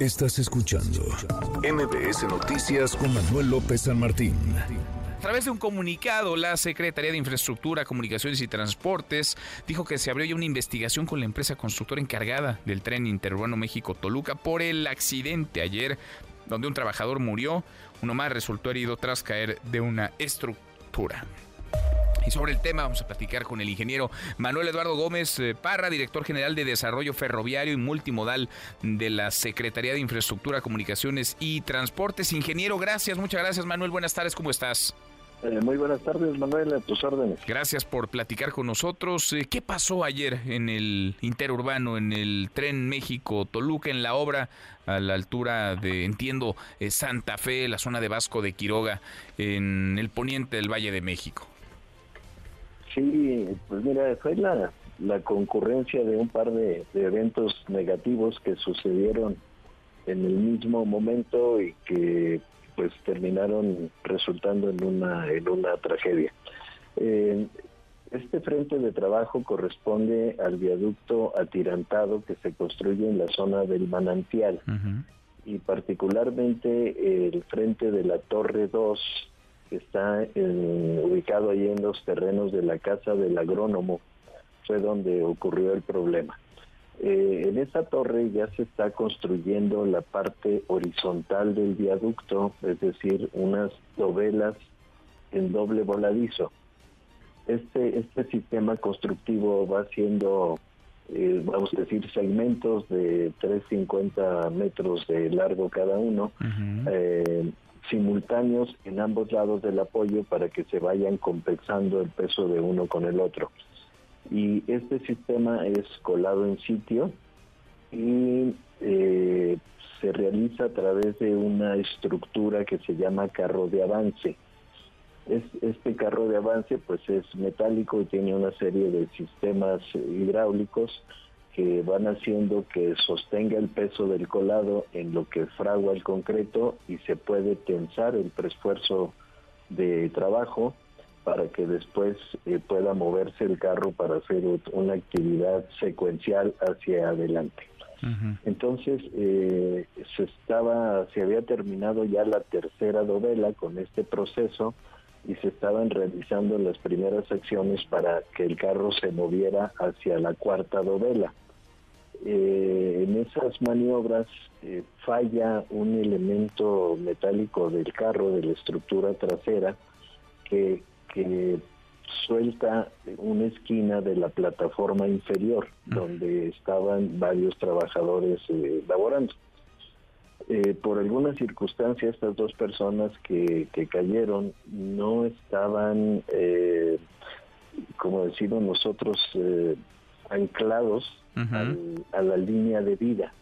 Estás escuchando MBS Noticias con Manuel López San Martín. A través de un comunicado, la Secretaría de Infraestructura, Comunicaciones y Transportes dijo que se abrió ya una investigación con la empresa constructora encargada del tren interurbano México-Toluca por el accidente ayer donde un trabajador murió, uno más resultó herido tras caer de una estructura. Y sobre el tema vamos a platicar con el ingeniero Manuel Eduardo Gómez eh, Parra, director general de Desarrollo Ferroviario y Multimodal de la Secretaría de Infraestructura, Comunicaciones y Transportes. Ingeniero, gracias, muchas gracias Manuel, buenas tardes, ¿cómo estás? Eh, muy buenas tardes, Manuel, a tus órdenes. Gracias por platicar con nosotros. Eh, ¿Qué pasó ayer en el interurbano, en el tren México-Toluca, en la obra a la altura de, entiendo, Santa Fe, la zona de Vasco de Quiroga, en el poniente del Valle de México? Sí, pues mira, fue la, la concurrencia de un par de, eventos negativos que sucedieron en el mismo momento y que pues terminaron resultando en una en una tragedia. Eh, este frente de trabajo corresponde al viaducto atirantado que se construye en la zona del manantial y particularmente el frente de la Torre 2 está ubicado ahí en los terrenos de la casa del agrónomo, fue donde ocurrió el problema. Eh, en esa torre ya se está construyendo la parte horizontal del viaducto, es decir, unas dovelas en doble voladizo. Este, este sistema constructivo va siendo, eh, vamos a decir, segmentos de 350 metros de largo cada uno, simultáneos en ambos lados del apoyo para que se vayan compensando el peso de uno con el otro. Y este sistema es colado en sitio y eh, se realiza a través de una estructura que se llama carro de avance. este carro de avance pues es metálico y tiene una serie de sistemas hidráulicos que van haciendo que sostenga el peso del colado en lo que fragua el concreto y se puede tensar el preesfuerzo de trabajo para que después eh, pueda moverse el carro para hacer una actividad secuencial hacia adelante. Entonces eh, se estaba, se había terminado ya la tercera dovela con este proceso y se estaban realizando las primeras acciones para que el carro se moviera hacia la cuarta dovela. Eh, en esas maniobras eh, falla un elemento metálico del carro, de la estructura trasera, que, suelta una esquina de la plataforma inferior, donde estaban varios trabajadores eh, laborando. Por alguna circunstancia, estas dos personas que, que cayeron no estaban, como decimos nosotros, anclados a la línea de vida.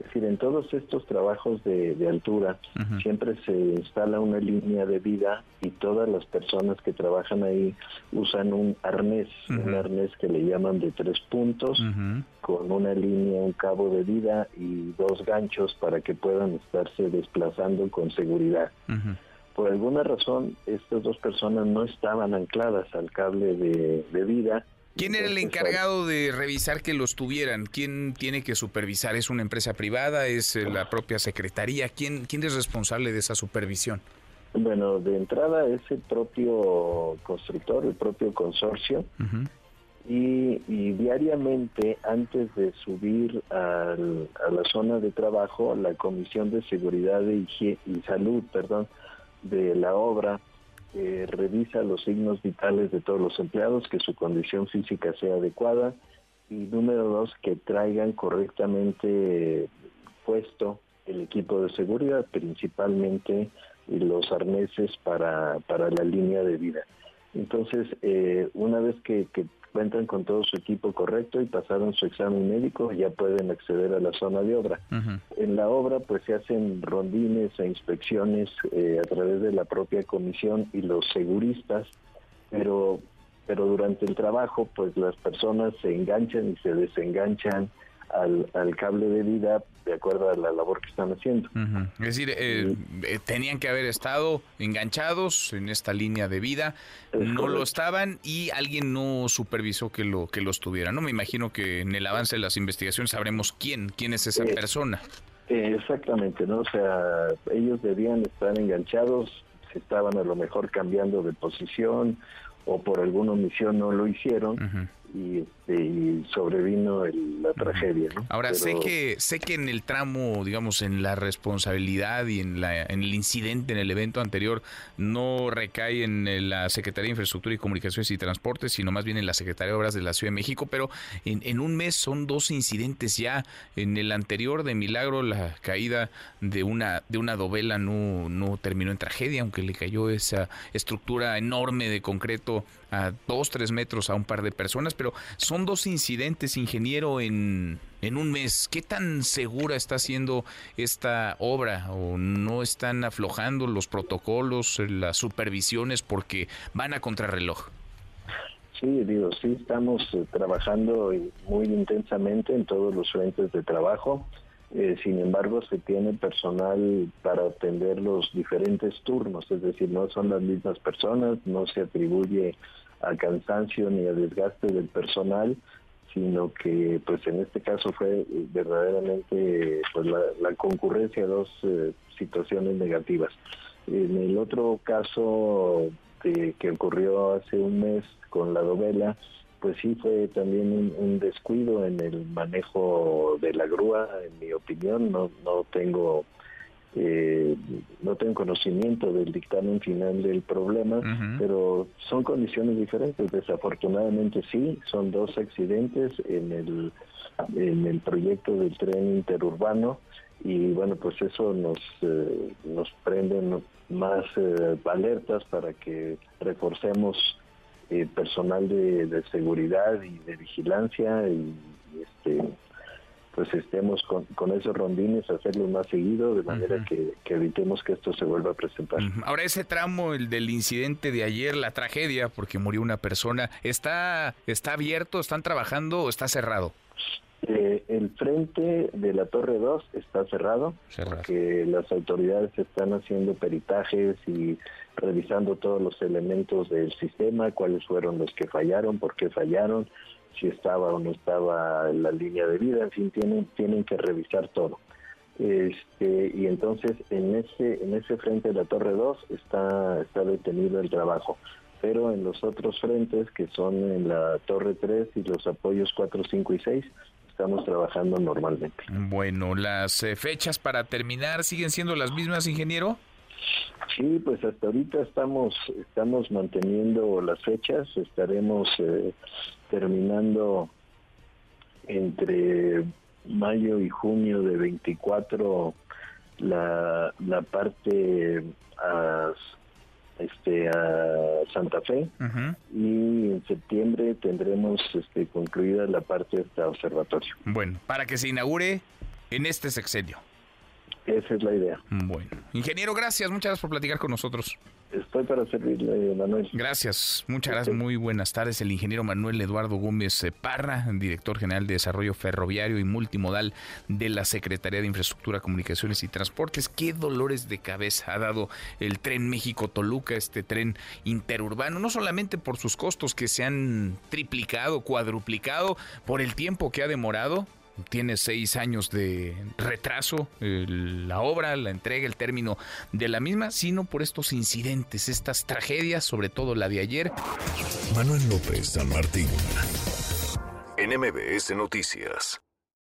Es decir, en todos estos trabajos de, altura siempre se instala una línea de vida y todas las personas que trabajan ahí usan un arnés, un arnés que le llaman de tres puntos, con una línea, un cabo de vida y dos ganchos para que puedan estarse desplazando con seguridad. Por alguna razón, estas dos personas no estaban ancladas al cable de, de vida ¿Quién era el encargado de revisar que los tuvieran? ¿Quién tiene que supervisar? ¿Es una empresa privada? ¿Es eh, la propia secretaría? ¿Quién, quién es responsable de esa supervisión? Bueno, de entrada es el propio constructor, el propio consorcio. y, diariamente, antes de subir a la zona de trabajo, la Comisión de Seguridad y Salud perdón, de la obra eh, revisa los signos vitales de todos los empleados, que su condición física sea adecuada y número dos, que traigan correctamente puesto el equipo de seguridad, principalmente los arneses para, para la línea de vida. Entonces, eh, una vez que, que, cuentan con todo su equipo correcto y pasaron su examen médico, ya pueden acceder a la zona de obra. En la obra pues se hacen rondines e inspecciones eh, a través de la propia comisión y los seguristas, pero pero durante el trabajo pues las personas se enganchan y se desenganchan al, cable de vida de acuerdo a la labor que están haciendo. Es decir, eh, eh, tenían que haber estado enganchados en esta línea de vida, no lo estaban y alguien no supervisó que lo que los tuviera. No me imagino que en el avance de las investigaciones sabremos quién, quién es esa persona. exactamente, ¿no? O sea, ellos debían estar enganchados, si estaban a lo mejor cambiando de posición o por alguna omisión no lo hicieron y, este, sobrevino la tragedia. Ahora sé que sé que en el tramo, digamos, en la responsabilidad y en, la, en el incidente, en el evento anterior, no recae en la Secretaría de Infraestructura y Comunicaciones y Transportes, sino más bien en la Secretaría de Obras de la Ciudad de México. Pero en, en un mes son dos incidentes ya. En el anterior de Milagro, la caída de una de una dovela no no terminó en tragedia, aunque le cayó esa estructura enorme de concreto a dos tres metros a un par de personas, pero son dos incidentes, ingeniero, en, en un mes. ¿Qué tan segura está siendo esta obra o no están aflojando los protocolos, las supervisiones porque van a contrarreloj? Sí, digo, sí estamos eh, trabajando muy intensamente en todos los frentes de trabajo. Eh, sin embargo, se tiene personal para atender los diferentes turnos, es decir, no son las mismas personas, no se atribuye a cansancio ni a desgaste del personal, sino que pues en este caso fue verdaderamente pues la, concurrencia de dos eh, situaciones negativas. En el otro caso que ocurrió hace un mes con la novela, pues sí fue también un, descuido en el manejo de la grúa, en mi opinión, no, no tengo eh, no tengo conocimiento del dictamen final del problema, pero son condiciones diferentes. Desafortunadamente sí, son dos accidentes en el, en el proyecto del tren interurbano y bueno, pues eso nos, eh, nos prende más eh, alertas para que reforcemos eh, personal de, de, seguridad y de vigilancia y este pues estemos con, con esos rondines, hacerlo más seguido, de manera que, evitemos que esto se vuelva a presentar. Ahora ese tramo, el del incidente de ayer, la tragedia, porque murió una persona, ¿está, está abierto, están trabajando o está cerrado? Eh, el frente de la Torre 2 está cerrado, cerrado, porque las autoridades están haciendo peritajes y revisando todos los elementos del sistema, cuáles fueron los que fallaron, por qué fallaron, si estaba o no estaba en la línea de vida, en fin, tienen, tienen que revisar todo. Este, y entonces en ese, en ese frente de la Torre 2 está, está detenido el trabajo, pero en los otros frentes que son en la Torre 3 y los apoyos 4, 5 y 6 estamos trabajando normalmente. Bueno, las eh, fechas para terminar siguen siendo las mismas, ingeniero. Sí, pues hasta ahorita estamos estamos manteniendo las fechas, estaremos eh, terminando entre mayo y junio de 24 la, la parte a, este, a Santa Fe y en septiembre tendremos este, concluida la parte de observatorio. Bueno, para que se inaugure en este sexenio. Esa es la idea. Bueno, ingeniero, gracias, muchas gracias por platicar con nosotros. Estoy para servirle, Manuel. Gracias, muchas gracias. Muy buenas tardes. El ingeniero Manuel Eduardo Gómez Parra, director general de Desarrollo Ferroviario y Multimodal de la Secretaría de Infraestructura, Comunicaciones y Transportes. Qué dolores de cabeza ha dado el tren México-Toluca, este tren interurbano, no solamente por sus costos que se han triplicado, cuadruplicado, por el tiempo que ha demorado, tiene seis años de retraso la obra, la entrega, el término de la misma, sino por estos incidentes, estas tragedias, sobre todo la de ayer. Manuel López San Martín, NMBS Noticias.